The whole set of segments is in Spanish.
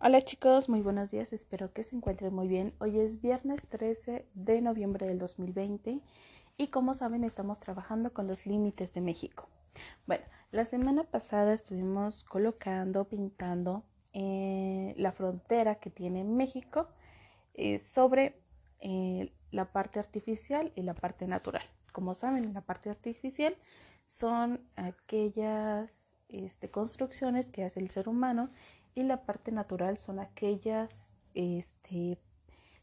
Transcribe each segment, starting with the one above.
Hola chicos, muy buenos días, espero que se encuentren muy bien. Hoy es viernes 13 de noviembre del 2020 y como saben estamos trabajando con los límites de México. Bueno, la semana pasada estuvimos colocando, pintando eh, la frontera que tiene México eh, sobre eh, la parte artificial y la parte natural. Como saben, la parte artificial son aquellas este, construcciones que hace el ser humano y la parte natural son aquellas este,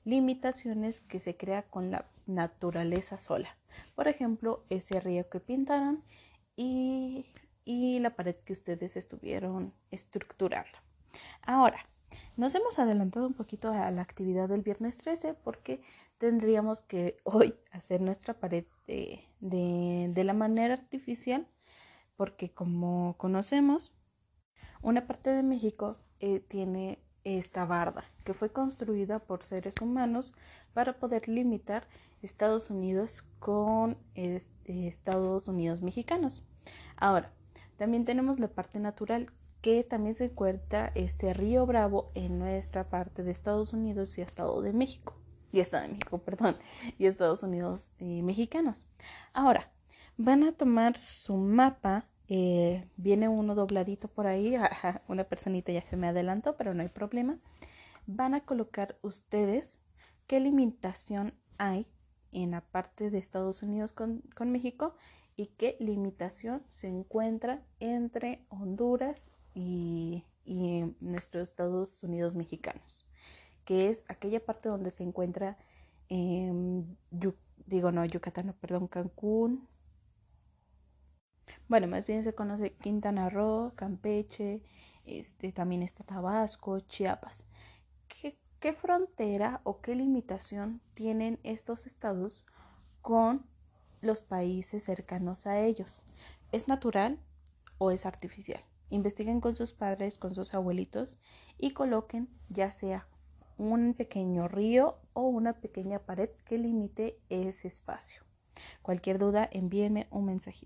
limitaciones que se crea con la naturaleza sola. Por ejemplo, ese río que pintaron y, y la pared que ustedes estuvieron estructurando. Ahora, nos hemos adelantado un poquito a la actividad del viernes 13 porque tendríamos que hoy hacer nuestra pared de, de, de la manera artificial porque como conocemos, una parte de México eh, tiene esta barda que fue construida por seres humanos para poder limitar Estados Unidos con este, Estados Unidos mexicanos. Ahora, también tenemos la parte natural que también se encuentra este río Bravo en nuestra parte de Estados Unidos y Estado de México. Y Estado de México, perdón, y Estados Unidos eh, mexicanos. Ahora, van a tomar su mapa eh, viene uno dobladito por ahí, una personita ya se me adelantó, pero no hay problema. Van a colocar ustedes qué limitación hay en la parte de Estados Unidos con, México y qué limitación se encuentra entre Honduras y, nuestros Estados Unidos mexicanos, que es aquella parte donde se encuentra, digo no, Yucatán, perdón, Cancún, bueno, más bien se conoce Quintana Roo, Campeche, este, también está Tabasco, Chiapas. ¿Qué, ¿Qué frontera o qué limitación tienen estos estados con los países cercanos a ellos? ¿Es natural o es artificial? Investiguen con sus padres, con sus abuelitos y coloquen ya sea un pequeño río o una pequeña pared que limite ese espacio. Cualquier duda, envíenme un mensajito.